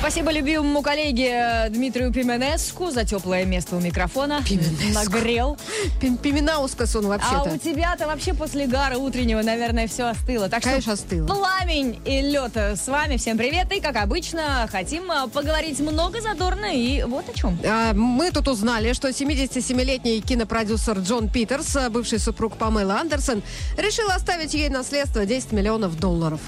Спасибо любимому коллеге Дмитрию Пименеску за теплое место у микрофона. Пименеску. Нагрел. Пим- Пименаускас он А вообще-то. у тебя-то вообще после гара утреннего, наверное, все остыло. Так Конечно, что остыло. пламень и лед с вами. Всем привет. И, как обычно, хотим а, поговорить много задорно и вот о чем. А, Мы тут узнали, что 77-летний кинопродюсер Джон Питерс, а, бывший супруг Памелы Андерсон, решил оставить ей наследство 10 миллионов долларов.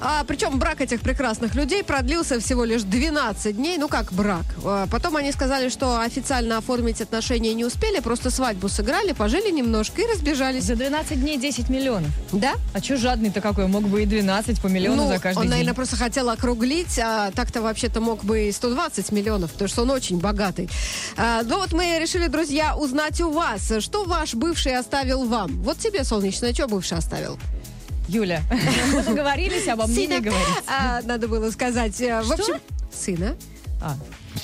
А, причем брак этих прекрасных людей продлился всего лишь 12 дней. Ну как брак? А, потом они сказали, что официально оформить отношения не успели, просто свадьбу сыграли, пожили немножко и разбежались. За 12 дней 10 миллионов. Да? А что жадный-то какой? Мог бы и 12 по миллиону ну, за каждый он, день. наверное, просто хотел округлить, а так-то вообще-то мог бы и 120 миллионов, потому что он очень богатый. А, ну вот мы решили, друзья, узнать у вас, что ваш бывший оставил вам. Вот тебе, солнечное, что бывший оставил? Юля, мы договорились обо мне не говорить. А, надо было сказать. э, В общем, сына. А,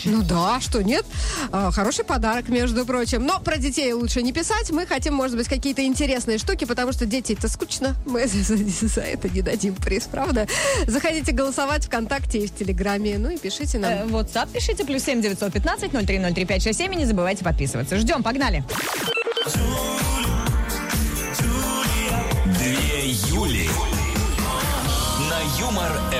Ну да, что нет? А, хороший подарок, между прочим. Но про детей лучше не писать. Мы хотим, может быть, какие-то интересные штуки, потому что дети это скучно. Мы за, за это не дадим приз, правда? Заходите голосовать ВКонтакте и в Телеграме. Ну и пишите нам. э, WhatsApp пишите, плюс 7 915 0303 567 и не забывайте подписываться. Ждем, погнали.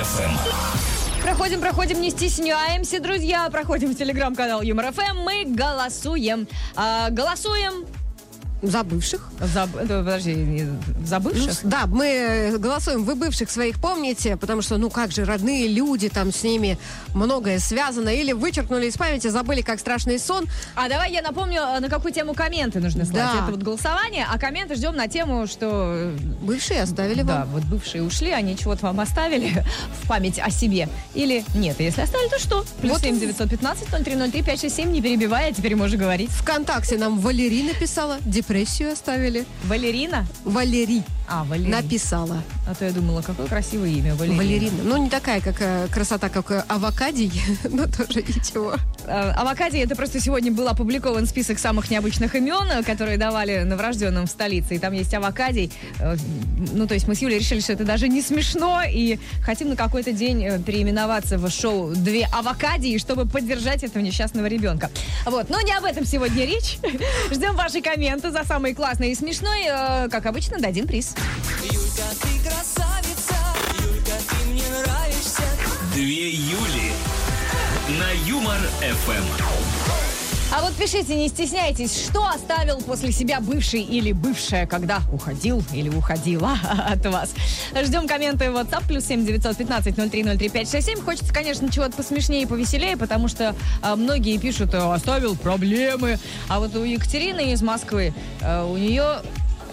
Юмор ФМ. Проходим, проходим, не стесняемся, друзья. Проходим в телеграм-канал Юмор ФМ. Мы голосуем. А, голосуем За бывших. за... э, Подожди, не- за Ну, да, мы э, голосуем. Вы бывших своих помните, потому что, ну как же, родные люди, там с ними многое связано. Или вычеркнули из памяти, забыли, как страшный сон. А давай я напомню, э, на какую тему комменты нужно слать. Да. Это вот голосование, а комменты ждем на тему, что... Бывшие оставили Да, вам. вот бывшие ушли, они чего-то вам оставили в память о себе. Или нет, если оставили, то что? Плюс Вот 7 и- 915 0303 567, не перебивай, а теперь можешь говорить. Вконтакте нам Валерий написала, депрессию оставили. Валерина? Валерий А, Валерина. написала. А то я думала, какое красивое имя, Валерина. Валерина. Ну, не такая, как э, красота, как э, авокадий, но тоже ничего. Э, Авокадий, это просто сегодня был опубликован список самых необычных имен, э, которые давали новорожденным в столице. И там есть авокадий. Э, Ну, то есть мы с Юлей решили, что это даже не смешно. И хотим на какой-то день переименоваться в шоу «Две авокадии», чтобы поддержать этого несчастного ребенка. Вот. Но не об этом сегодня речь. Ждем ваши комменты за самый классный и смешной. Как обычно, дадим приз. Юлька, ты красавица, Юлька, ты мне нравишься. Две Юли на Юмор ФМ. А вот пишите, не стесняйтесь, что оставил после себя бывший или бывшая, когда уходил или уходила от вас. Ждем комменты в WhatsApp, плюс 7 915 0303 567. Хочется, конечно, чего-то посмешнее и повеселее, потому что а, многие пишут, э, оставил проблемы. А вот у Екатерины из Москвы, э, у нее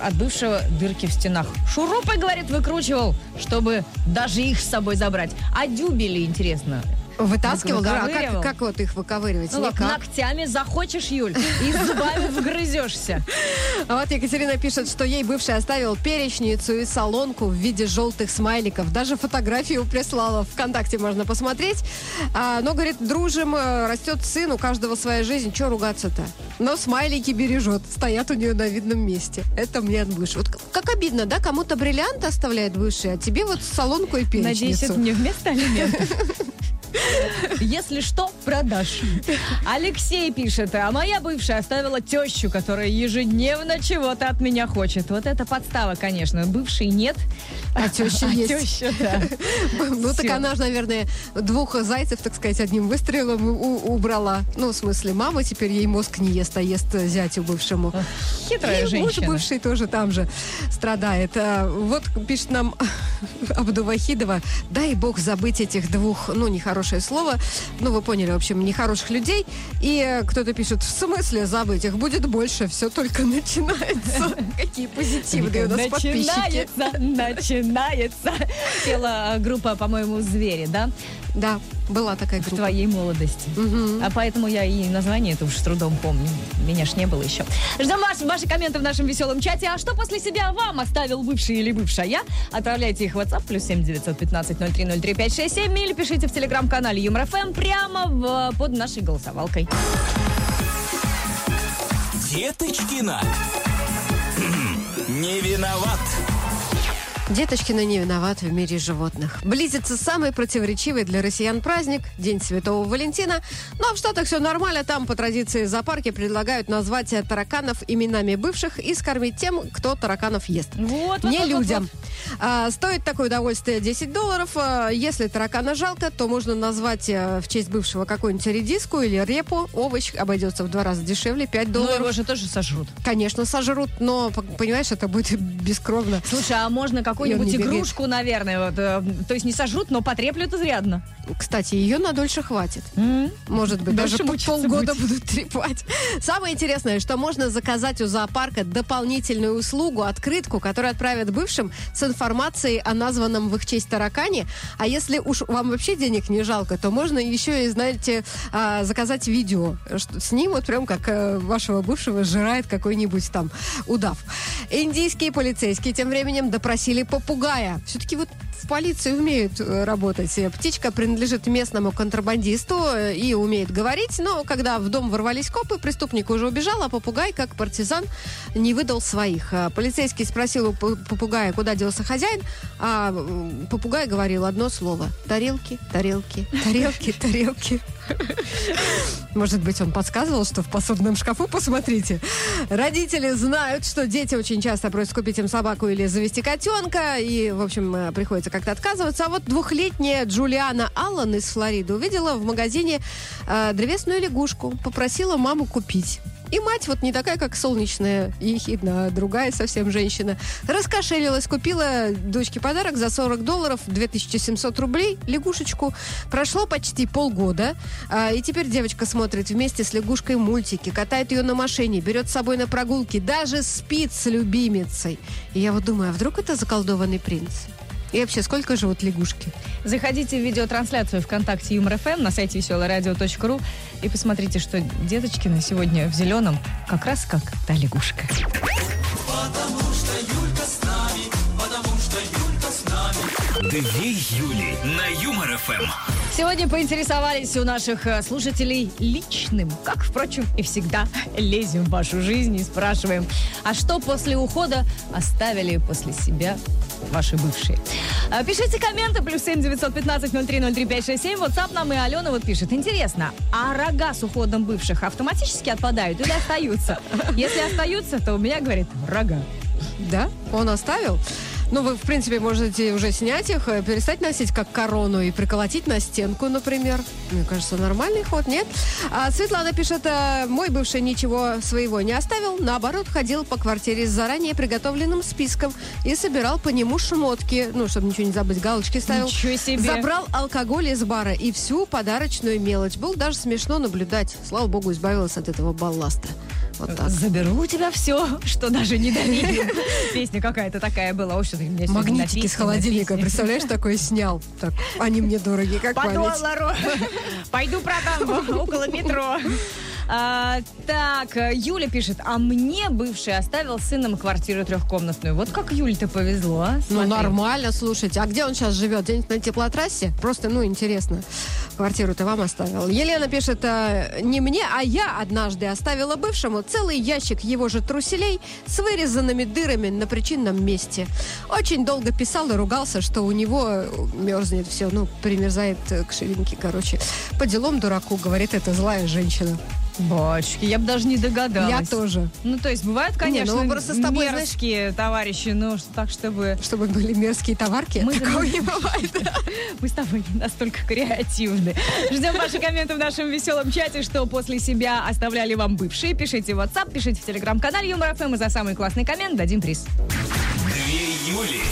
от бывшего дырки в стенах. Шурупы, говорит, выкручивал, чтобы даже их с собой забрать. А дюбели, интересно, Вытаскивал, да? А как, как вот их выковыривать? ну, как Никак. ногтями захочешь, Юль, и зубами вгрызешься. А вот Екатерина пишет, что ей бывший оставил перечницу и солонку в виде желтых смайликов. Даже фотографию прислала. Вконтакте можно посмотреть. А, но, говорит, дружим, э, растет сын, у каждого своя жизнь. Че ругаться-то? Но смайлики бережет. Стоят у нее на видном месте. Это мне от бывшего. Вот как обидно, да? Кому-то бриллиант оставляет бывший, а тебе вот солонку и перечницу. Надеюсь, это не вместо алиментов. Если что, продашь. Алексей пишет, а моя бывшая оставила тещу, которая ежедневно чего-то от меня хочет. Вот это подстава, конечно. Бывшей нет. А теща есть. теща, да. Ну, так Всё. она же, наверное, двух зайцев, так сказать, одним выстрелом убрала. Ну, в смысле, мама теперь ей мозг не ест, а ест зятю бывшему. Хитрая И муж женщина. бывший тоже там же страдает. А, Вот пишет нам Абдувахидова, дай бог забыть этих двух, ну, нехорошее слово, ну, вы поняли, в общем, нехороших людей. И э, кто-то пишет, в смысле забыть, их будет больше, все только начинается. Какие позитивные у нас подписчики. Начинается, начинается. Пела группа, по-моему, «Звери», да? Да, была такая В группа. твоей молодости. А поэтому я и название это уж с трудом помню. Меня ж не было еще. Ждем вас, ваши комменты в нашем веселом чате. А что после себя вам оставил бывший или бывшая? Отправляйте их в WhatsApp плюс 7 915 0303 567 или пишите в телеграм-канале Юмор ФМ прямо в, под нашей голосовалкой. Деточкина. Не виноват. Деточкина не виноваты в мире животных. Близится самый противоречивый для россиян праздник – День Святого Валентина. Но в Штатах все нормально. Там по традиции зоопарки предлагают назвать тараканов именами бывших и скормить тем, кто тараканов ест. Вот, вот, не вот, вот, людям. А, стоит такое удовольствие 10 долларов. А, если таракана жалко, то можно назвать а, в честь бывшего какую-нибудь редиску или репу. Овощ обойдется в два раза дешевле, 5 Ну, долларов. его же тоже сожрут. Конечно, сожрут, но, понимаешь, это будет бескровно. Слушай, а можно какую-нибудь игрушку, наверное, вот, э, то есть не сожрут, но потреплют изрядно. Кстати, ее на дольше хватит. Может быть, Дольше даже полгода будет. будут трепать. Самое интересное, что можно заказать у зоопарка дополнительную услугу, открытку, которую отправят бывшим с информацией о названном в их честь таракане. А если уж вам вообще денег не жалко, то можно еще и, знаете, а, заказать видео. Что снимут прям как э, вашего бывшего сжирает какой-нибудь там удав. Индийские полицейские тем временем допросили попугая. Все-таки вот в полиции умеют э, работать. Э, Птичка принадлежит местному контрабандисту э, и умеет говорить, но когда в дом ворвались копы, преступник уже убежал, а попугай, как партизан, не выдал своих. А Полицейский спросил у попугая, куда делся хозяин, а попугай говорил одно слово. Тарелки, тарелки, тарелки, тарелки. Может быть, он подсказывал, что в посудном шкафу, посмотрите. Родители знают, что дети очень часто просят купить им собаку или завести котенка, и, в общем, э, приходится как-то отказываться. А вот двухлетняя Джулиана Аллан из Флориды увидела в магазине э, древесную лягушку, попросила маму купить. И мать вот не такая, как солнечная, ехидна, а другая совсем женщина. Раскошелилась, купила дочке подарок за 40 долларов, 2700 рублей, лягушечку. Прошло почти полгода, а, и теперь девочка смотрит вместе с лягушкой мультики, катает ее на машине, берет с собой на прогулки, даже спит с любимицей. И я вот думаю, а вдруг это заколдованный принц? И вообще, сколько живут лягушки? Заходите в видеотрансляцию ВКонтакте Юмор ФМ на сайте веселорадио.ру и посмотрите, что Деточкина сегодня в зеленом как раз как та лягушка. Две Юли на Юмор ФМ. Сегодня поинтересовались у наших э, слушателей личным, как, впрочем, и всегда лезем в вашу жизнь и спрашиваем, а что после ухода оставили после себя ваши бывшие? А, Пишите комменты, плюс семь девятьсот пятнадцать ноль три ноль три пять шесть семь. WhatsApp нам и Алена вот пишет. Интересно, а рога с уходом бывших автоматически отпадают или остаются? Если остаются, то у меня, говорит, рога. Да, он оставил. Ну, вы, в принципе, можете уже снять их, э, перестать носить как корону и приколотить на стенку, например. Мне кажется, нормальный ход, нет? А Светлана пишет, э, мой бывший ничего своего не оставил, наоборот, ходил по квартире с заранее приготовленным списком и собирал по нему шмотки, ну, чтобы ничего не забыть, галочки ставил. Ничего себе. Забрал алкоголь из бара и всю подарочную мелочь. Было даже смешно наблюдать. Слава богу, избавилась от этого балласта. Вот так. Заберу у тебя все, что даже не дарили. Песня какая-то такая была. Ой, что ты мне Магнитики с написано, холодильника, представляешь, такой снял. Так, они мне дороги, как По память. доллару. Пойду продам около метро. А, так, Юля пишет, а мне бывший оставил с сыном квартиру трехкомнатную. Вот как Юле-то повезло, а? Ну, Смотри. нормально, слушайте. А где он сейчас живет? Где-нибудь на теплотрассе? Просто, ну, интересно. Квартиру-то вам оставил. Елена пишет, э, не мне, а я однажды оставила бывшему целый ящик его же труселей с вырезанными дырами на причинном месте. Очень долго писал и ругался, что у него э, мерзнет все, ну, примерзает э, к ширинке, короче. По делам дураку, говорит эта злая женщина. Бочки, я бы даже не догадалась. Я тоже. Ну, то есть, бывают, конечно, ну, просто с тобой, знаешь- мерзкие товарищи, но что- так, чтобы... Чтобы были мерзкие товарки. Мы Такого не бывает. Мы с тобой не настолько креативны. Ждем ваши комменты в нашем веселом чате, что после себя оставляли вам бывшие. Пишите в WhatsApp, пишите в телеграм-канале Юмор ФМ и за самый классный коммент дадим приз. Две Юли.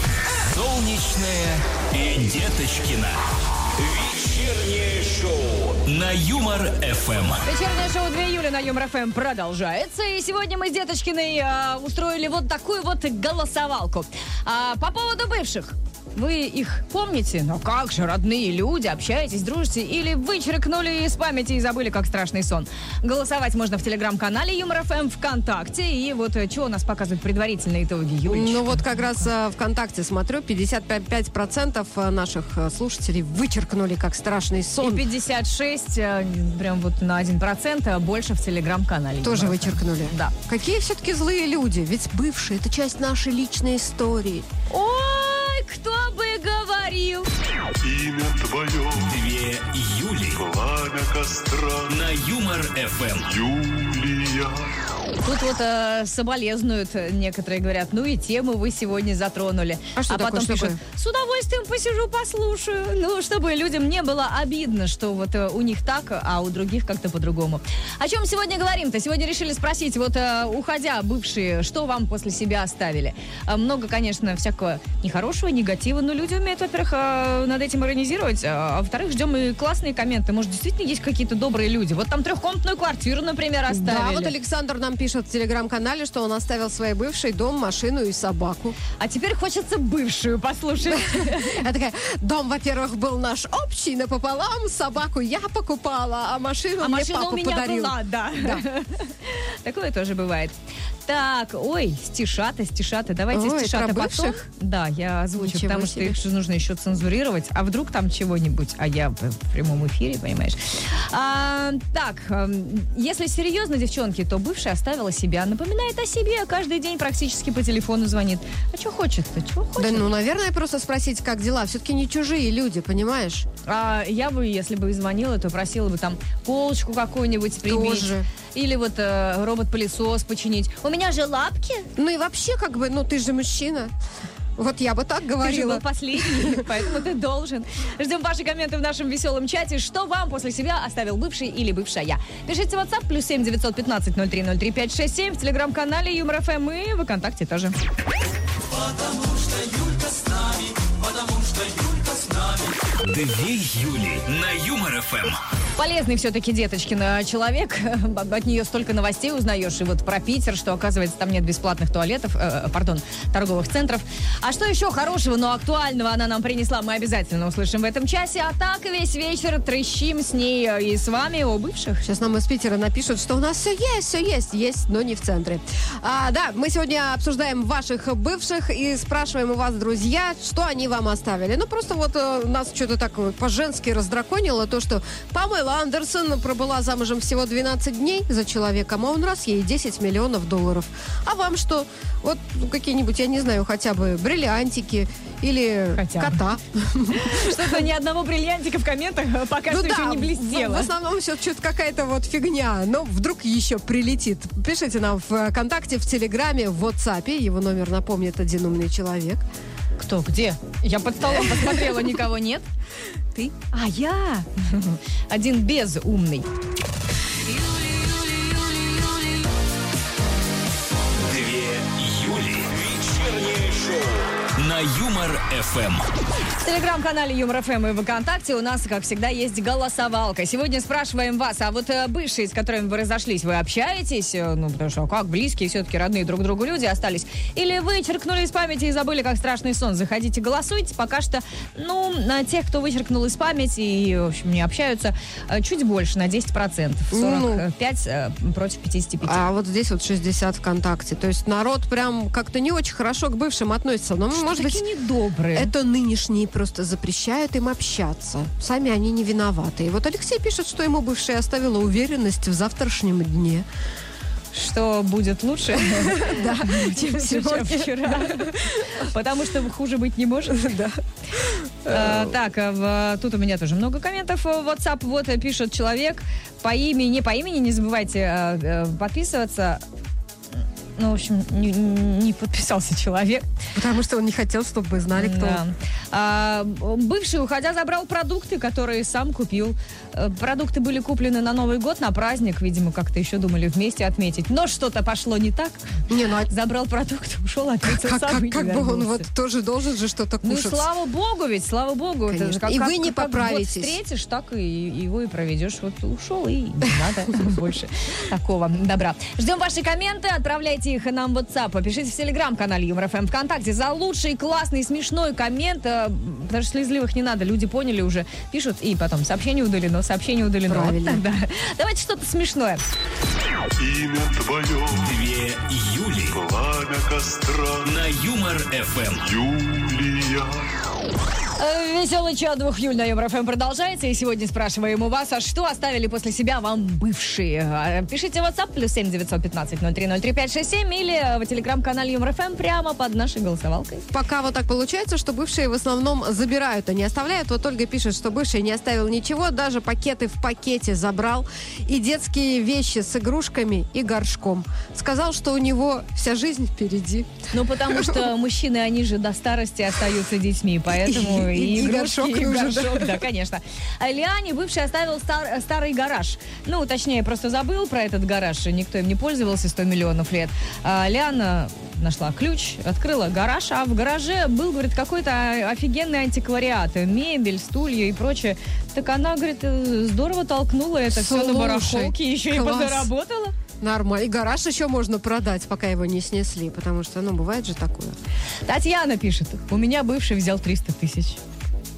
Солнечная и Деточкина. Вечернее шоу на Юмор ФМ. Вечернее шоу Две Юли на Юмор ФМ продолжается. И сегодня мы с Деточкиной а, устроили вот такую вот голосовалку. А, по поводу бывших. Вы их помните? Ну как же, родные люди, общаетесь, дружите? Или вычеркнули из памяти и забыли, как страшный сон? Голосовать можно в телеграм-канале Юмор ФМ ВКонтакте. И вот э, что у нас показывают предварительные итоги, Юлечка? Ну вот как раз э, ВКонтакте смотрю, 55% наших э, слушателей вычеркнули как страшный И сон. 56, э, прям вот на 1%, а больше в телеграм-канале. Тоже вычеркнули. Да. Какие все-таки злые люди? Ведь бывшие это часть нашей личной истории. Ой, Кто бы говорил. Имя твое, Две Юли пламя костра, на Юмор ФМ. Юлия. Тут вот э, соболезнуют э, некоторые, говорят, ну и тему вы сегодня затронули. А что такое, потом что пишут, такое? с удовольствием посижу, послушаю. Ну, чтобы людям не было обидно, что вот э, у них так, а у других как-то по-другому. О чем сегодня говорим-то? Сегодня решили спросить, вот э, уходя бывшие, что вам после себя оставили? Э, много, конечно, всякого нехорошего, негатива, но люди умеют, во-первых, э, над этим иронизировать, а во-вторых, ждем и классные комменты. Может, действительно есть какие-то добрые люди? Вот там трехкомнатную квартиру, например, оставили. Да, вот Александр нам пишет в телеграм-канале, что он оставил своей бывшей дом, машину и собаку. А теперь хочется бывшую послушать. Я такая, дом, во-первых, был наш общий напополам, собаку я покупала, а машину А мне машина папа у меня подарил. была. Да. Такое тоже бывает. Так, ой, стишата, стишата. Давайте Ой, стишата потом. Да, я озвучу, Ничего потому что себе. их же нужно еще цензурировать. А вдруг там чего-нибудь, а я в прямом эфире, понимаешь. А, так, эм, если серьезно, девчонки, то бывшая оставила себя, напоминает о себе, каждый день практически по телефону звонит. А что хочет-то? Чего Да, хочет? ну, наверное, просто спросить, как дела. Все-таки не чужие люди, понимаешь? А я бы, если бы и звонила, то просила бы там полочку какую-нибудь прибить. Тоже. Или вот э, робот-пылесос починить. У меня же лапки. Ну и вообще, как бы, ну ты же мужчина. Вот я бы так Ты же говорила. был последний, поэтому ты должен. Ждем ваши комменты в нашем веселом чате. Что вам после себя оставил бывший или бывшая? Пишите в WhatsApp плюс семь девятьсот пятнадцать ноль три ноль три пять шесть семь в телеграм-канале Юмор ФМ и в ВКонтакте тоже. Две Юли на Юмор ФМ. Полезный все-таки Деточкин человек. От нее столько новостей узнаешь. И вот про Питер, что, оказывается, там нет бесплатных туалетов, э, пардон, торговых центров. А что еще хорошего, но актуального она нам принесла, мы обязательно услышим в этом часе. А так весь вечер трещим с ней э, и с вами о бывших. Сейчас нам из Питера напишут, что у нас все есть, все есть, есть, но не в центре. А, да, мы сегодня обсуждаем ваших бывших и спрашиваем у вас, друзья, что они вам оставили. Ну, просто вот э, нас что-то так э, по-женски раздраконило, то, что Памела Андерсон пробыла замужем всего 12 дней за человеком, а он раз ей 10 миллионов долларов. А вам что? Вот ну, какие-нибудь, я не знаю, хотя бы бриллиантики или Хотя кота. Что-то ни одного бриллиантика в комментах э, пока что еще не в- блестело. В, основном все что-то какая-то вот фигня. Но вдруг еще прилетит. Пишите нам в ВКонтакте, в Телеграме, в WhatsApp. Его номер напомнит один умный человек. Кто? Где? Я под столом посмотрела, никого нет. Ты? А, я! Один безумный. Юмор ФМ. В телеграм-канале Юмор ФМ и ВКонтакте у нас, как всегда, есть голосовалка. Сегодня спрашиваем вас, а вот э, бывшие, с которыми вы разошлись, вы общаетесь? Э, Ну, потому что как близкие, все-таки родные друг другу люди остались. Или вычеркнули из памяти и забыли, как страшный сон? Заходите, голосуйте. Пока что, ну, на тех, кто вычеркнул из памяти и, в общем, не общаются, э, чуть больше, на 10%. 45 э, против 55. А вот здесь вот 60 ВКонтакте. То есть народ прям как-то не очень хорошо к бывшим относится. Но, может быть, Такие недобрые. это нынешние просто запрещают им общаться. Сами они не виноваты. И вот Алексей пишет, что ему бывшая оставила уверенность в завтрашнем дне. что будет лучше, Да, чем сегодня. вчера. Потому что хуже быть не может. Да. А, Так, а в- тут у меня тоже много комментов. В WhatsApp вот э, пишет человек по имени, не по имени, не забывайте э, э, подписываться. Ну, в общем, не, не подписался человек. Потому что он не хотел, чтобы знали, кто Да. он. А, бывший, уходя, забрал продукты, которые сам купил. Э, Продукты были куплены на Новый год, на праздник, видимо, как-то еще думали вместе отметить. Но что-то пошло не так. Не, ну а Забрал продукты, ушел, отметил как, сам как- и как бы он вот тоже должен же что-то Ну, кушать. слава богу, ведь, слава богу. Это Конечно. же как- И как- вы не как поправитесь. Вот встретишь, так и его и проведешь. Вот ушел, и не надо больше такого добра. Ждем ваши комменты, отправляйте их нам в WhatsApp. Пишите в Телеграм-канале Юмор ФМ ВКонтакте за лучший, классный, смешной коммент. э, Потому что слезливых не надо, люди поняли уже. Пишут, и потом сообщение удалено, сообщение удалено. Вот Правильно. так, да. Давайте что-то смешное. Имя твое, Две Юли пламя костра, на Юмор ФМ. Юлия. Веселый чат двух Юль на ФМ продолжается. И сегодня спрашиваем у вас, а что оставили после себя вам бывшие? А, Пишите в WhatsApp плюс 7 915 0303 567 или в телеграм-канале Юмор ФМ прямо под нашей голосовалкой. Пока вот так получается, что бывшие в основном забирают, а не оставляют. Вот Ольга пишет, что бывший не оставил ничего, даже пакеты в пакете забрал. И детские вещи с игрушками и горшком. Сказал, что у него вся жизнь впереди. Ну, потому что мужчины, они же до старости остаются детьми, поэтому И- и, и игрушки, горшок и нужен, горшок, да, конечно. Лиане бывший оставил стар- старый гараж. Ну, точнее, просто забыл про этот гараж, и никто им не пользовался 100 миллионов лет. А Лиана нашла ключ, открыла гараж, а в гараже был, говорит, какой-то офигенный антиквариат, мебель, стулья и прочее. Так она, говорит, э, здорово толкнула это все на Слушай, барахолке, еще и класс. подзаработала. Нормально. И гараж еще можно продать, пока его не снесли, потому что, ну, бывает же такое. Татьяна пишет, у меня бывший взял 300 тысяч.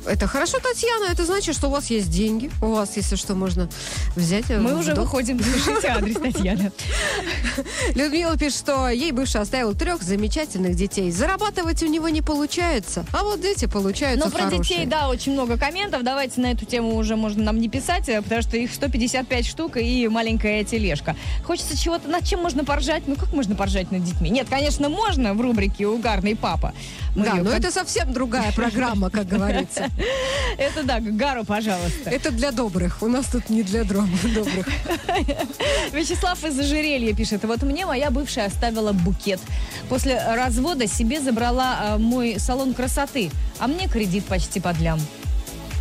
Это хорошо, Татьяна. Это значит, что у вас есть деньги. У вас, если что, можно взять. э, Мы уже выходим, пишите адрес Татьяна. Людмила пишет, что ей бывший оставил трех замечательных детей. Зарабатывать у него не получается, а вот дети получаются Но про хорошие. детей, да, очень много комментов. Давайте на эту тему уже можно нам не писать, э, потому что их 155 штук и маленькая тележка. Хочется чего-то, над чем можно поржать? Ну, как можно поржать над детьми? Нет, конечно, можно в рубрике «Угарный папа». Мы Да, её но это совсем другая программа, как говорится. Это да, Гару, пожалуйста. Это для добрых. У нас тут не для дром- добрых. Вячеслав из ожерелья пишет. Вот мне моя бывшая оставила букет. После развода себе забрала э, мой салон красоты, а мне кредит почти под лям.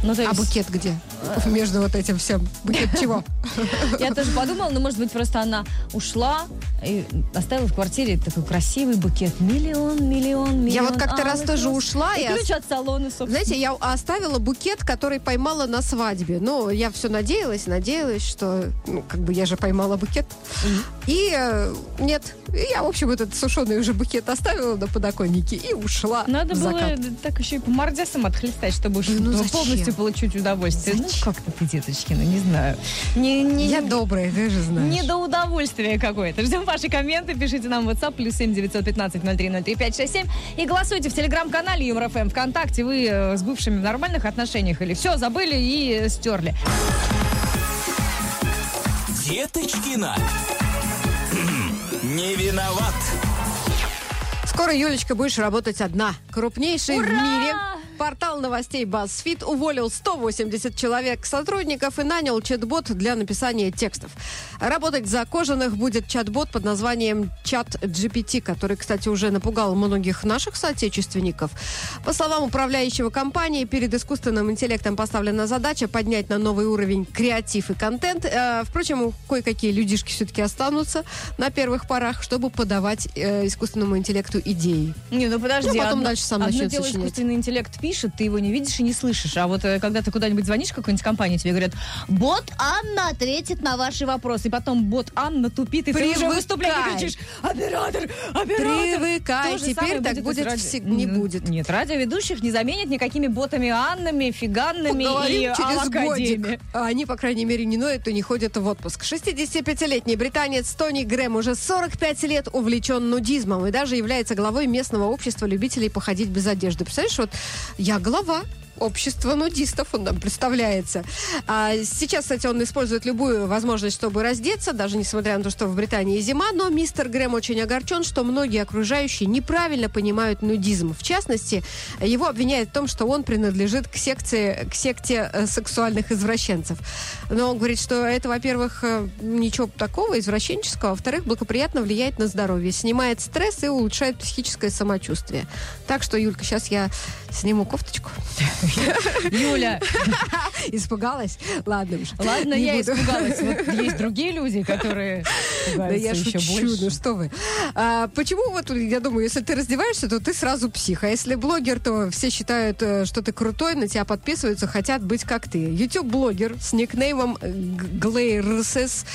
Ну, А есть- букет где? Между вот этим всем. Букет чего? Я тоже подумала, ну, может быть, просто она ушла и оставила в квартире такой красивый букет. Миллион, миллион, миллион. Я вот как-то алых раз тоже роз. ушла, И ключ от салона, собственно. Знаете, я оставила букет, который поймала на свадьбе. Ну, я все надеялась, надеялась, что, ну, как бы я же поймала букет. И э, нет, я, в общем, этот сушеный уже букет оставила на подоконнике и ушла Надо было так еще и по мордясам отхлестать, чтобы уж Ну, полностью получить удовольствие. Зачем? Ну, как-то ты, деточкина, не знаю. Не, не, Я добрая, ты же знаешь. Не до удовольствия какое-то. Ждем ваши комменты. Пишите нам в WhatsApp плюс 7 915 0303 567 и голосуйте в телеграм-канале Юмор ФМ ВКонтакте. Вы э, с бывшими в нормальных отношениях или все, забыли и стерли. Деточкина. Не виноват. Скоро, Юлечка, будешь работать одна. Крупнейший в Ура! мире портал новостей BuzzFeed уволил 180 человек сотрудников и нанял чат-бот для написания текстов. Работать за кожаных будет чат-бот под названием чат GPT, который, кстати, уже напугал многих наших соотечественников. По словам управляющего компании, перед искусственным интеллектом поставлена задача поднять на новый уровень креатив и контент. Э, Впрочем, кое-какие людишки все-таки останутся на первых порах, чтобы подавать э, искусственному интеллекту идеи. Не, ну подожди. Ну, потом одно- дальше сам одно начнет дело сочинять. искусственный интеллект пишет, ты его не видишь и не слышишь. А вот э, когда ты куда-нибудь звонишь в какую-нибудь компанию, тебе говорят, бот Анна ответит на ваши вопросы. И потом бот Анна тупит, и ты уже Привыкай. выступление кричишь, оператор, оператор. Привыкай, То теперь так и будет с всег- не будет. Нет, радиоведущих не заменят никакими ботами Аннами, Фиганнами и Поговорим через алакадиями. годик. А они, по крайней мере, не ноют и не ходят в отпуск. 65-летний британец Тони Грэм уже 45 лет увлечен нудизмом и даже является главой местного общества любителей походить без одежды. Представляешь, вот я глава общества нудистов, он нам представляется. А сейчас, кстати, он использует любую возможность, чтобы раздеться, даже несмотря на то, что в Британии зима, но мистер Грэм очень огорчен, что многие окружающие неправильно понимают нудизм. В частности, его обвиняют в том, что он принадлежит к секции, к секте э, сексуальных извращенцев. Но он говорит, что это, во-первых, э, ничего такого извращенческого, а во-вторых, благоприятно влияет на здоровье, снимает стресс и улучшает психическое самочувствие. Так что, Юлька, сейчас я сниму кофточку. Юля, Испугалась? Ладно уж. ладно, я буду. испугалась. Вот есть другие люди, которые Да я еще шучу, больше. ну что вы. А, почему вот, я думаю, если ты раздеваешься, то ты сразу псих. А если блогер, то все считают, э, что ты крутой, на тебя подписываются, хотят быть как ты. YouTube-блогер с никнеймом Глейрсес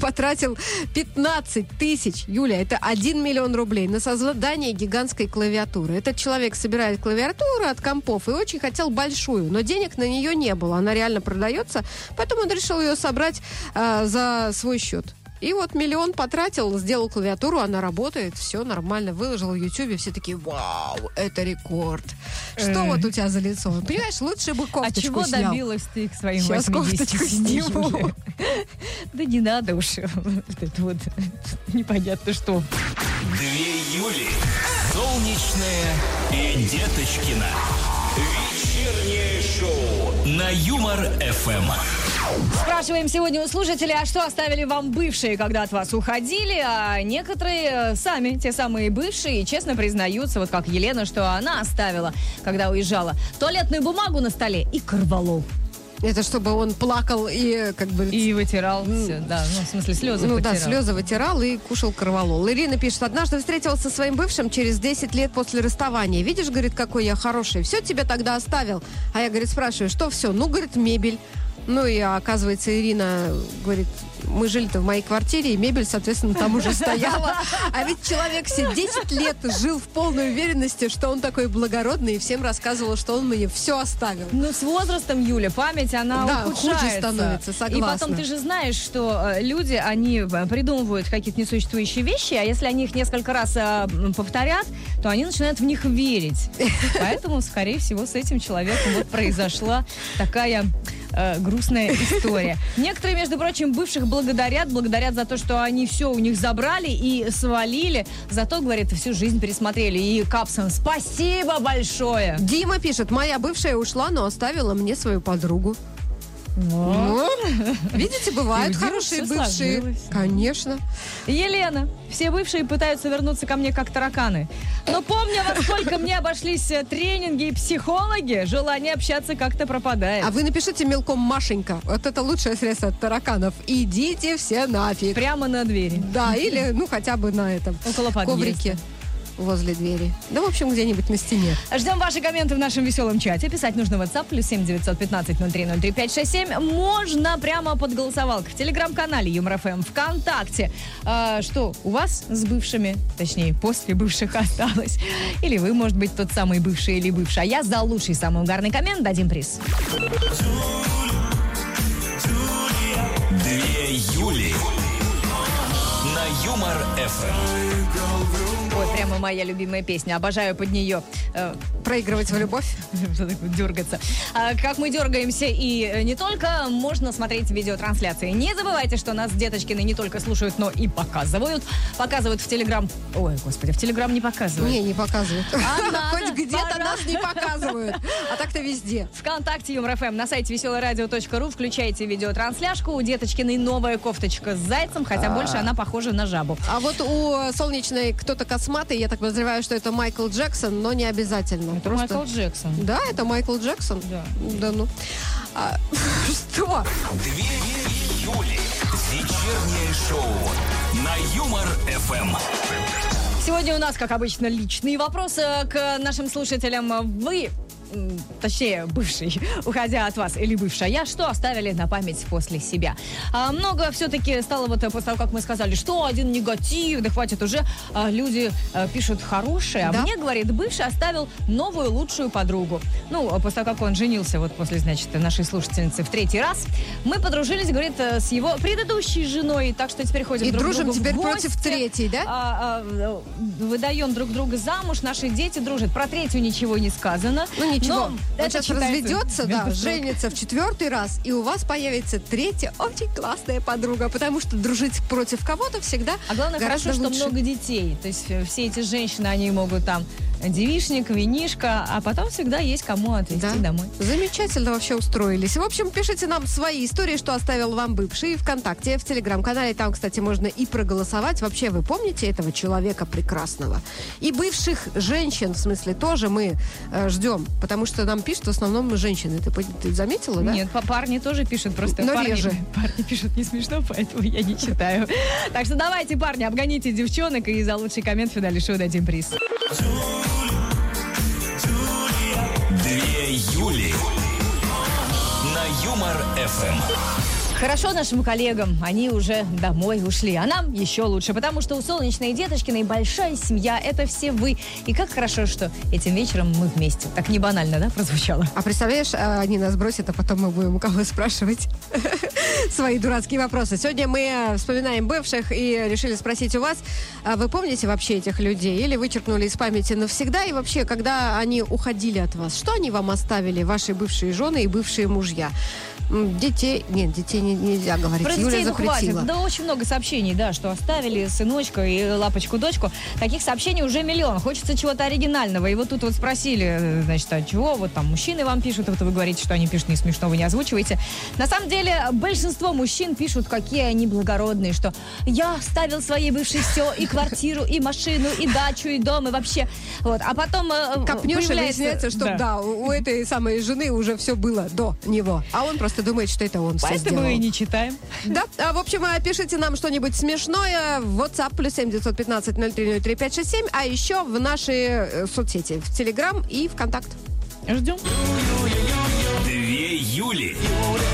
потратил 15 тысяч, Юля, это 1 миллион рублей на создание гигантской клавиатуры. Этот человек собирает клавиатуру от компов и очень хотел большую, но денег на нее не было. Она реально продается, поэтому он решил ее собрать а, за свой счет. И вот миллион потратил, сделал клавиатуру, она работает, все нормально, выложил в Ютубе, все такие, вау, это рекорд. Что вот у тебя за лицо? Понимаешь, лучше бы А кофточку чего снял. добилась ты к своим 80 кофточку сниму. Да не надо уж. Вот это вот непонятно что. Две Юли. Солнечная и Деточкина. Вечернее шоу на Юмор ФМ. Спрашиваем сегодня у слушателей, а что оставили вам бывшие, когда от вас уходили? А некоторые э, сами, те самые бывшие, честно признаются, вот как Елена, что она оставила, когда уезжала, туалетную бумагу на столе и корвалол. Это чтобы он плакал и как бы... И вытирал все, да, ну, в смысле, слезы Ну да, потирал. слезы вытирал и кушал кроволол. Ирина пишет, однажды встретился со своим бывшим через 10 лет после расставания. Видишь, говорит, какой я хороший. Все тебе тогда оставил. А я, говорит, спрашиваю, что все? Ну, говорит, мебель. Ну и оказывается, Ирина говорит, мы жили-то в моей квартире, и мебель, соответственно, там уже стояла. А ведь человек все 10 лет жил в полной уверенности, что он такой благородный, и всем рассказывал, что он мне все оставил. Ну, с возрастом, Юля, память, она Да, ухудшается. хуже становится, И согласна. потом ты же знаешь, что э, люди, они э, придумывают какие-то несуществующие вещи, а если они их несколько раз э, повторят, то они начинают в них верить. Поэтому, скорее всего, с этим человеком вот произошла такая э, грустная история. Некоторые, между прочим, бывших благодарят, благодарят за то, что они все у них забрали и свалили. Зато, говорит, всю жизнь пересмотрели. И Капсон, спасибо большое. Дима пишет, моя бывшая ушла, но оставила мне свою подругу. Ну, видите, бывают хорошие бывшие. сложилось. Конечно. Елена, все бывшие пытаются вернуться ко мне как тараканы. Но помня, во сколько мне обошлись э, тренинги и психологи, желание общаться как-то пропадает. А вы напишите мелком Машенька. Вот это лучшее средство от тараканов. Идите все нафиг. Прямо на двери. Да, или, ну, хотя бы на этом Около подъезда. коврике возле двери. Да, в общем, где-нибудь на стене. Ждем ваши комменты в нашем веселом чате. Писать нужно в WhatsApp плюс 7 915 0303 567. Можно прямо под голосовалкой в телеграм-канале Юмор ФМ, ВКонтакте. А, что у вас с бывшими, точнее, после бывших осталось? Или вы, может быть, тот самый бывший или бывшая? А я за лучший, самый угарный коммент дадим приз. Две Юли. На Юмор ФМ. Ой, прямо моя любимая песня. Обожаю под нее э, Проигрывать в любовь. дергаться. А, как мы дергаемся, и э, не только можно смотреть видеотрансляции. Не забывайте, что нас деточкины не только слушают, но и показывают. Показывают в Телеграм. Ой, господи, в Телеграм не показывают. Не, не показывают. А надо, Хоть где-то нас не показывают. А так-то везде. Вконтакте Юмор ФМ на сайте веселорадио.ру включайте видеотрансляшку. У Деточкиной новая кофточка с зайцем, хотя больше она похожа на жабу. А вот у солнечной кто-то косматый, я так подозреваю, что это Майкл Джексон, но не обязательно. Это Просто- Майкл Джексон. Да, это Майкл Джексон? Да. Да ну. А, что? Две Юли. Вечернее шоу на Юмор ФМ. Сегодня у нас, как обычно, личные вопросы к нашим слушателям. Вы, точнее, бывший, уходя от вас, или бывшая, что оставили на память после себя? А, много все-таки стало вот э, после того, как мы сказали, что один негатив, да хватит уже, а, люди а, пишут хорошее. А Да. мне, говорит, бывший оставил новую лучшую подругу. Ну, а после того, как он женился, вот после, значит, нашей слушательницы в третий раз, мы подружились, говорит, э, с его предыдущей женой, так что теперь ходим И друг дружим другу в теперь против гости. третьей, да? А, а, выдаем друг друга замуж, наши дети дружат. Про третью ничего не сказано. Ну ничего, Но он это сейчас разведется, да, женится в четвертый раз, и у вас появится третья очень классная подруга, потому что дружить против кого-то всегда А главное, хорошо, что лучше. много детей. То есть э, все эти женщины, они могут там девишник, винишка, а потом всегда есть кому отвезти Да. домой. Замечательно вообще устроились. В общем, пишите нам свои истории, что оставил вам бывший ВКонтакте, в Телеграм-канале. Там, кстати, можно и проголосовать. Вообще, вы помните этого человека прекрасного? И бывших женщин, в смысле, тоже мы э, ждем. Потому что нам пишут в основном женщины. Ты, ты заметила, да? Нет, парни тоже пишут, просто Но парни, реже. парни пишут не смешно, поэтому я не читаю. Так что давайте, парни, обгоните девчонок и за лучший коммент в финале шоу дадим приз. Две Юли. На Юмор ФМ. Хорошо нашим коллегам, они уже домой ушли, а нам еще лучше, потому что у Солнечной Деточкиной большая семья, это все вы. И как хорошо, что этим вечером мы вместе. Так не банально, да, прозвучало? А представляешь, а, они нас бросят, а потом мы будем у кого спрашивать свои дурацкие вопросы. Сегодня мы э, вспоминаем бывших и решили спросить у вас, а вы помните вообще этих людей или вычеркнули из памяти навсегда? И вообще, когда они уходили от вас, что они вам оставили, ваши бывшие жены и бывшие мужья? Детей... Нет, детей не- нельзя говорить. Про Юля детей ну, запретила. хватит. Да, очень много сообщений, да, что оставили сыночка и лапочку-дочку. Таких сообщений уже миллион. Хочется чего-то оригинального. И вот тут вот спросили, э, значит, а чего? Вот там мужчины вам пишут, вот вы говорите, что они пишут не смешно, вы не озвучиваете. На самом деле, большинство мужчин пишут, какие они благородные, что я оставил своей бывшей все, и квартиру, и машину, и дачу, и дом, и вообще. Вот. А потом э, Копнешь и появляется- выясняется, что да, у у этой самой жены уже все было до него. А он просто думает, что это он все Поэтому сделал. и не читаем. Да, а, в общем, а, пишите нам что-нибудь смешное в WhatsApp плюс 7 915 0303 567, а еще в наши э, соцсети, в Телеграм и ВКонтакт. Ждем. Две Юли. На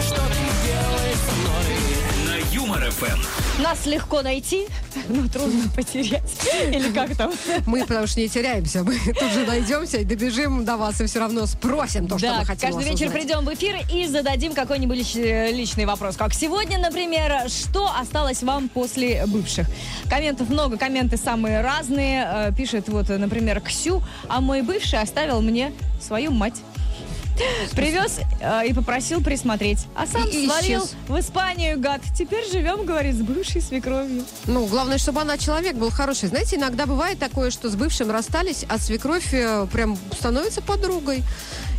ФМ. Нас легко найти, но трудно потерять. Или как там? Мы, потому что не теряемся, мы тут же найдемся и добежим до вас и все равно спросим то, что да, мы хотим каждый вечер узнать. придем в эфир и зададим какой-нибудь лич- личный вопрос. Как сегодня, например, что осталось вам после бывших? Комментов много, комменты самые разные. Э, Пишет вот, например, Ксю, а мой бывший оставил мне свою мать. Привез э, и попросил присмотреть. А сам И- свалил исчез. в Испанию, гад. Теперь живем, говорит, с бывшей свекровью. Ну, главное, чтобы она человек был хороший. Знаете, иногда бывает такое, что с бывшим расстались, а свекровь э, прям становится подругой.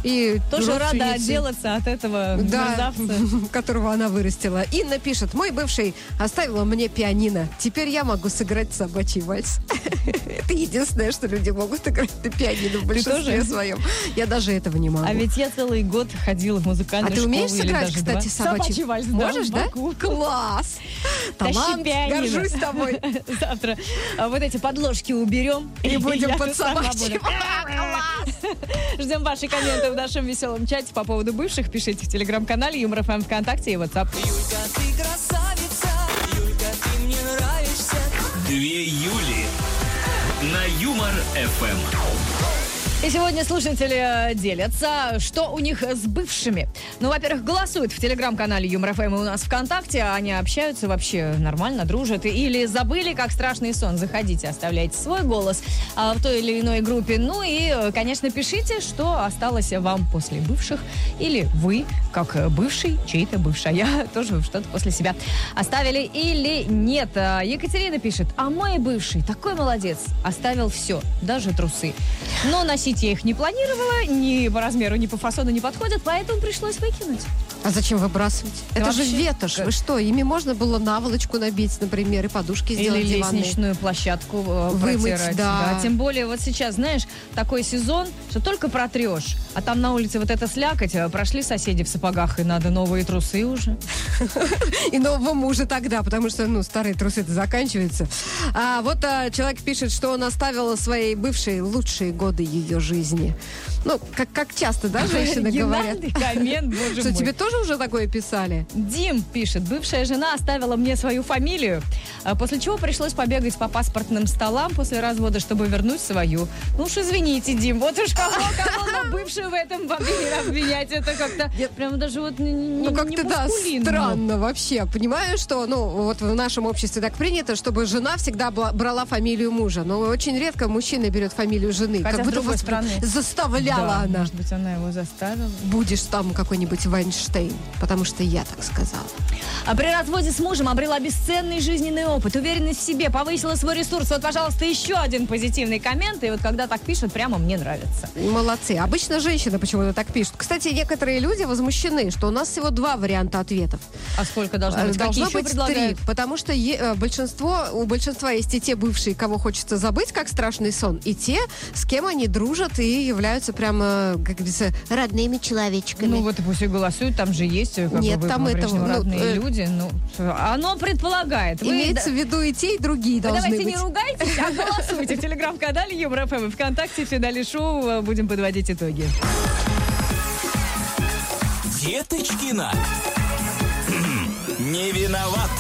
И Тоже рада отделаться от этого Да, мерзавца. которого она вырастила. Инна пишет, мой бывший оставила мне пианино. Теперь я могу сыграть собачий вальс. Это единственное, что люди могут играть на пианино в большинстве своем. Я даже этого не могу. А ведь я целый год ходила в А музыкальную ты школу. умеешь или сыграть, даже кстати, собачий? вальс? Можешь, да? Класс! Талант, горжусь тобой. Завтра а, вот эти подложки уберем. И будем под буду. Ждем ваши комменты в нашем веселом чате по поводу бывших. Пишите в телеграм-канале Юмор ФМ ВКонтакте и WhatsApp. Юлька, ты красавица, Юлька, ты мне нравишься. Две Юли. На Юмор ФМ. И сегодня слушатели э, делятся, что у них с бывшими. Ну, во-первых, голосуют в телеграм-канале Юмор ФМ и у нас ВКонтакте. Они общаются вообще нормально, дружат. Или забыли, как страшный сон. Заходите, оставляйте свой голос а, в той или иной группе. Ну и, э, конечно, пишите, что осталось вам после бывших. Или вы, как э, бывший, чей-то бывшая, тоже что-то после себя оставили или нет. А, Екатерина пишет, а мой бывший такой молодец, оставил все, даже трусы. Но носить я их не планировала, ни по размеру, ни по фасону не подходят, поэтому пришлось выкинуть. А зачем выбрасывать? Да Это же ветошь. Вы что, ими можно было наволочку набить, например, и подушки сделать Или диванные? лестничную площадку э, Вымыть, протирать. да. Тем более вот сейчас, знаешь, такой сезон, что только протрешь, а там на улице вот эта слякоть, э, прошли соседи в сапогах, и надо новые трусы уже. И нового мужа тогда, потому что, ну, старые трусы-то заканчиваются. А вот а, человек пишет, что он оставил своей бывшей лучшие годы ее жизни. Ну, как, как часто, да, женщины говорят? Коммент, боже Что, тебе тоже уже такое писали? Дим пишет, бывшая жена оставила мне свою фамилию, а после чего пришлось побегать по паспортным столам после развода, чтобы вернуть свою. Ну уж извините, Дим, вот уж кого, кого, бывшую в этом обвинять, обвинять, это как-то прям даже вот не, Ну, как-то, да, странно вообще. Понимаю, что, ну, вот в нашем обществе так принято, чтобы жена всегда брала фамилию мужа. Но очень редко мужчина берет фамилию жены. Хотя, как с будто другой вот стороны, заставляла Да, она. может быть, она его заставила. Будешь там какой-нибудь Вайнштейн, потому что я так сказала. А при разводе с мужем обрела бесценный жизненный опыт, уверенность в себе, повысила свой ресурс. Вот, пожалуйста, еще один позитивный коммент. И вот когда так пишут, прямо мне нравится. Молодцы. Обычно женщины почему-то так пишут. Кстати, некоторые люди возмущены, что у нас всего два варианта ответов. А сколько должно Э, быть? Какие Должно еще быть три, потому что э, большинство, у большинства есть и те бывшие, кого хочется забыть, как страшный сон, и те, с кем они дружат и являются прямо, как говорится, родными человечками. Ну вот и пусть и голосуют, там же есть как Нет, бы, там этого, ну, родные э, люди. Ну, оно предполагает. Вы, Имеется в виду и те, и другие вы должны давайте быть. не ругайтесь, а голосуйте в телеграм-канале Юмор ФМ и ВКонтакте в финале шоу э, будем подводить итоги. Деточкина. не виноват.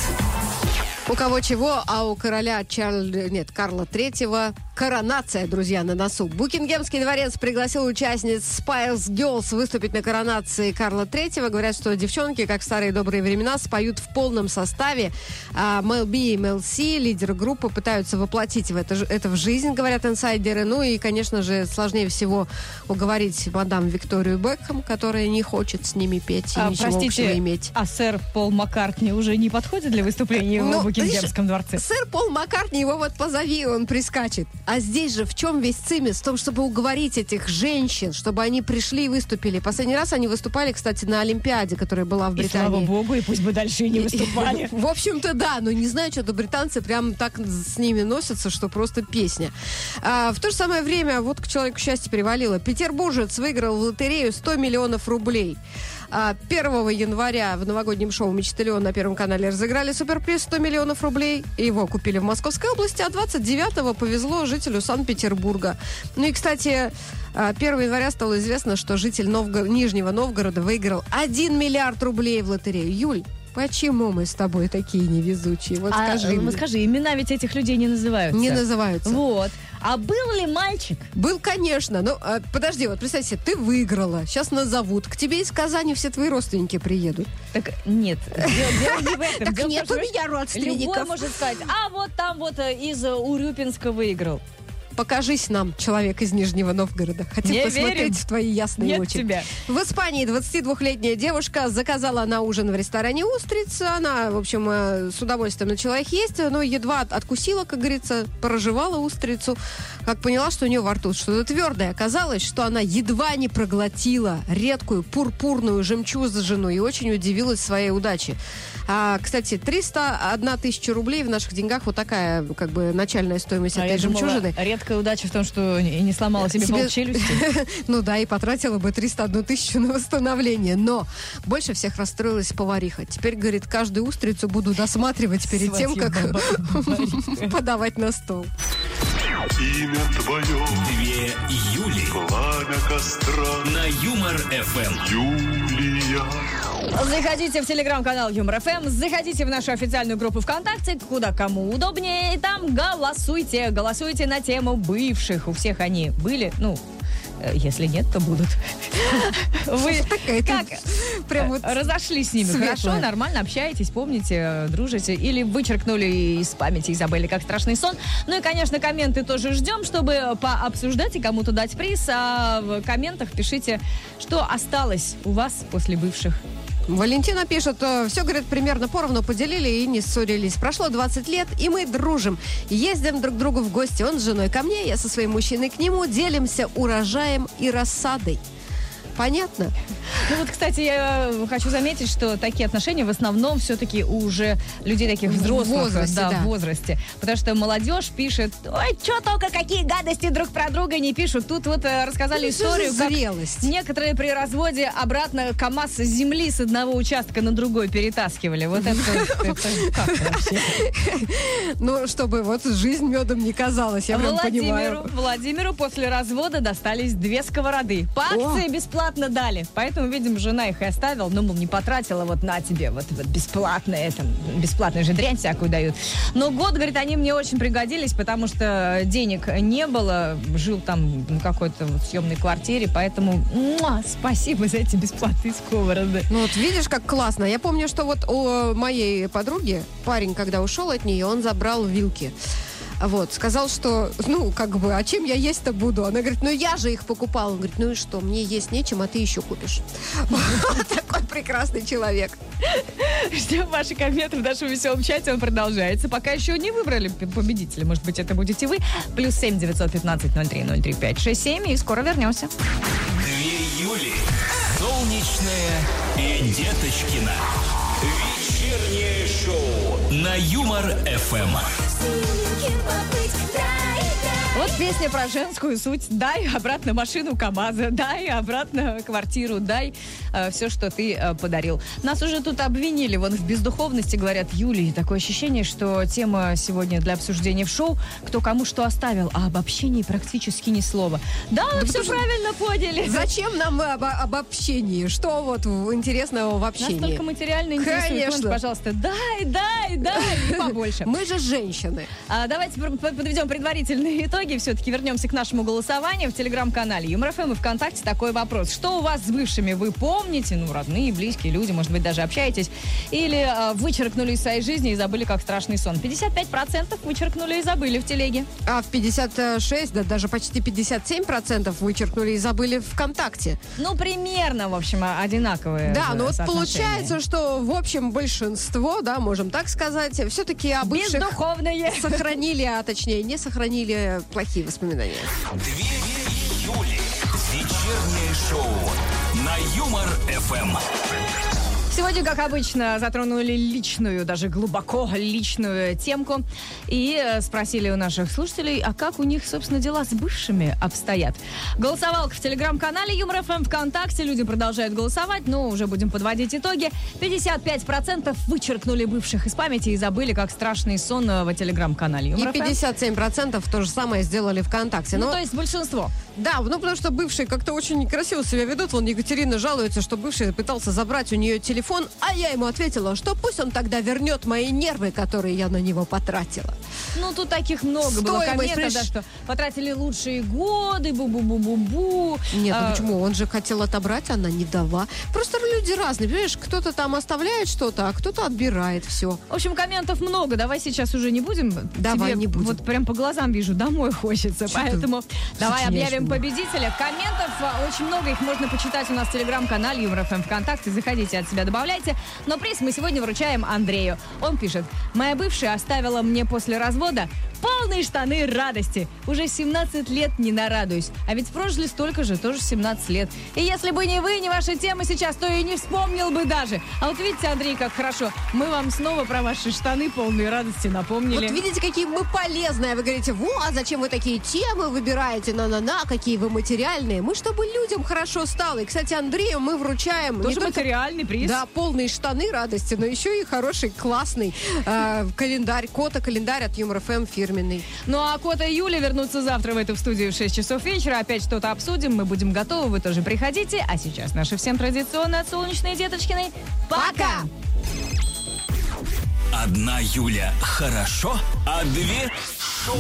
У кого чего, а у короля Чарльза, нет, Карла Третьего коронация, друзья, на носу. Букингемский дворец пригласил участниц Spice Girls выступить на коронации Карла Третьего. Говорят, что девчонки, как в старые добрые времена, споют в полном составе. А Мел Би и Мел Си, лидеры группы, пытаются воплотить в это, это в жизнь, говорят инсайдеры. Ну и, конечно же, сложнее всего уговорить мадам Викторию Бекхэм, которая не хочет с ними петь и А, ничего простите, общего иметь. а сэр Пол Маккартни уже не подходит для выступления Ну, в Букингемском дворце? Сэр Пол Маккартни, его вот позови, он прискачет. А здесь же в чем весь цимис? В том, чтобы уговорить этих женщин, чтобы они пришли и выступили. Последний раз они выступали, кстати, на Олимпиаде, которая была в И Британии. слава богу, и пусть бы дальше и не выступали. В общем-то, да, но не знаю, что-то британцы прям так с ними носятся, что просто песня. А, в то же самое время, вот к человеку счастье перевалило. Петербуржец выиграл в лотерею 100 миллионов рублей. А, 1 января в новогоднем шоу «Мечтальон» на Первом канале разыграли суперприз 100 миллионов рублей. Его купили в Московской области, а 29-го повезло жителю Санкт-Петербурга. Ну и, кстати, а, 1 января стало известно, что житель Новго- Нижнего Новгорода выиграл 1 миллиард рублей в лотерею. Юль, почему мы с тобой такие невезучие? Вот А, скажи ну, скажи, имена ведь этих людей не называются. Не называются. Вот. А был ли мальчик? Был, конечно. Ну, а, подожди, вот представь себе, ты выиграла. Сейчас назовут. К тебе из Казани все твои родственники приедут. Так нет. Так нет у меня Любой родственников. может сказать, а вот там вот э, из э, Урюпинска выиграл. Покажись нам, человек из Нижнего Новгорода. Хотим Не посмотреть верим. в твои ясные Нет очи. тебя. В Испании 22-летняя девушка заказала на ужин в ресторане устриц. Она, в общем, э, с удовольствием начала их есть, но едва от- откусила, как говорится, проживала устрицу, как поняла, что у нее во рту что-то твердое. Оказалось, что она едва не проглотила редкую пурпурную жемчужину и очень удивилась своей удаче. А, кстати, 301 тысяча рублей в наших деньгах вот такая, как бы, начальная стоимость А этой я думала, жемчужины. Редкая удача в том, что не не сломала себе, Себе- пол челюсти. Ну да, и потратила бы 301 тысячу на восстановление. Но больше всех расстроилась повариха. Теперь, говорит, каждую устрицу буду досматривать перед тем, Сватья как подавать на стол. Имя твое, Две Юли пламя костра, на Юмор ФМ. Заходите в телеграм-канал Юмор ФМ, заходите в нашу официальную группу ВКонтакте, куда кому удобнее, и там голосуйте. Голосуйте на тему бывших. У всех они были, ну, если нет, то будут. Вы как Прям вот э, разошлись с ними? Хорошо, нормально общаетесь, помните, э, дружите. Или вычеркнули из памяти и забыли, как страшный сон. Ну и, конечно, комменты тоже ждем, чтобы пообсуждать и кому-то дать приз. А в комментах пишите, что осталось у вас после бывших. Валентина пишет, все, говорит, примерно поровну поделили и не ссорились. Прошло 20 лет, и мы дружим. Ездим друг к другу в гости. Он с женой ко мне, я со своим мужчиной к нему. Делимся урожаем и рассадой. Понятно? Ну вот, кстати, я хочу заметить, что такие отношения в основном все-таки уже людей таких В взрослых. возрасте, да, да. в возрасте. Потому что молодежь пишет, ой, что только какие гадости друг про друга не пишут. Тут вот э, рассказали Ну, историю, как зрелость? некоторые при разводе обратно КАМАЗ с земли с одного участка на другой перетаскивали. Вот это, это как вообще? Ну, чтобы вот жизнь медом не казалась, я прям Владимиру, понимаю. Владимиру после развода достались две сковороды. По акции бесплатно дали. Поэтому, видимо, жена их и оставила. Ну, мол, не потратила вот на тебе вот, вот бесплатное, там, бесплатную же дрянь всякую дают. Но год, говорит, они мне очень пригодились, потому что денег не было. Жил там в какой-то вот съемной квартире, поэтому муа, спасибо за эти бесплатные сковороды. Ну вот видишь, как классно. Я помню, что вот у моей подруги парень, когда ушел от нее, он забрал вилки. Вот, сказал, что, ну, как бы, а чем я есть-то буду? Она говорит, ну, я же их покупала. Он говорит, ну и что, мне есть нечем, а ты еще купишь. Такой прекрасный человек. Ждем ваши комменты в нашем веселом чате, он продолжается. Пока еще не выбрали победителя, может быть, это будете вы. Плюс семь девятьсот пятнадцать ноль три ноль три пять шесть семь, и скоро вернемся. Две Юли. Солнечная и Деточкина. Вечернее шоу на Юмор ФМ. Синеньким побыть, да и да. Вот песня про женскую суть. Дай обратно машину КамАЗа, дай обратно квартиру, дай все, что ты э, подарил. Нас уже тут обвинили, вон в бездуховности говорят, Юлии, такое ощущение, что тема сегодня для обсуждения в шоу, кто кому что оставил, а об общении практически ни слова. Да, вы все правильно поняли. Зачем нам об, об общении? Что вот интересного в общении? Настолько материально интересует. Конечно. Вон, пожалуйста, дай, дай, дай, побольше. Мы же женщины. А, давайте подведем предварительные итоги. Все-таки вернемся к нашему голосованию в телеграм-канале Юмор ФМ и ВКонтакте. Такой вопрос. Что у вас с бывшими вы помните? Ну, родные, близкие люди, может быть, даже общаетесь. Или а, вычеркнули из своей жизни и забыли, как страшный сон. 55% вычеркнули и забыли в телеге. А в 56, да даже почти 57% вычеркнули и забыли ВКонтакте. Ну, примерно, в общем, а- одинаковые Да, э, но вот получается, что в общем большинство, да, можем так сказать, все-таки о бывших Бездуховные. сохранили, а точнее не сохранили плохие воспоминания. Две Юли. Вечернее шоу на Юмор ФМ. Сегодня, как обычно, затронули личную, даже глубоко личную темку. И э, спросили у наших слушателей, а как у них, собственно, дела с бывшими обстоят. Голосовалка в телеграм-канале Юмор ФМ ВКонтакте. Люди продолжают голосовать, но уже будем подводить итоги. 55% вычеркнули бывших из памяти и забыли, как страшный сон э, в телеграм-канале И Юмор ФМ. 57% то же самое сделали ВКонтакте. Ну, Но то есть большинство. Да, ну потому что бывшие как-то очень некрасиво себя ведут. Вон Екатерина жалуется, что бывший пытался забрать у нее телефон, а я ему ответила, что пусть он тогда вернет мои нервы, которые я на него потратила. Ну, тут таких много было Стоимость, комментов, да, понимаешь? что потратили лучшие годы, бу-бу-бу-бу-бу. Нет, ну А, почему? Он же хотел отобрать, она не дала. Просто люди разные, понимаешь? Кто-то там оставляет что-то, а кто-то отбирает все. В общем, комментов много. Давай сейчас уже не будем. Давай, Тебе не будем. Вот прям по глазам вижу, домой хочется. Чё ты Поэтому давай сочиняешь объявим? Победителя. Комментов а, очень много. Их можно почитать у нас в телеграм-канале Юмор ФМ ВКонтакте. Заходите от себя, добавляйте. Но приз мы сегодня вручаем Андрею. Он пишет. Моя бывшая оставила мне после развода полные штаны радости. Уже 17 лет не нарадуюсь. А ведь прожили столько же, тоже 17 лет. И если бы не вы, не ваша тема сейчас, то и не вспомнил бы даже. А вот видите, Андрей, как хорошо. Мы вам снова про ваши штаны полные радости напомнили. Вот видите, какие мы полезные. Вы говорите, во, а зачем вы такие темы выбираете? На-на-на, какие вы материальные. Мы, чтобы людям хорошо стало. И, кстати, Андрею мы вручаем Тоже только материальный приз. Да, полные штаны радости, но еще и хороший, классный э, календарь, кота-календарь от Юмор ФМ фирменный. Ну а Кота и Юля вернутся завтра в эту в студию в 6 часов вечера. Опять что-то обсудим. Мы будем готовы. Вы тоже приходите. А сейчас наши всем традиционно от Солнечной Деточкиной. Пока! Одна Юля хорошо, а две шоу.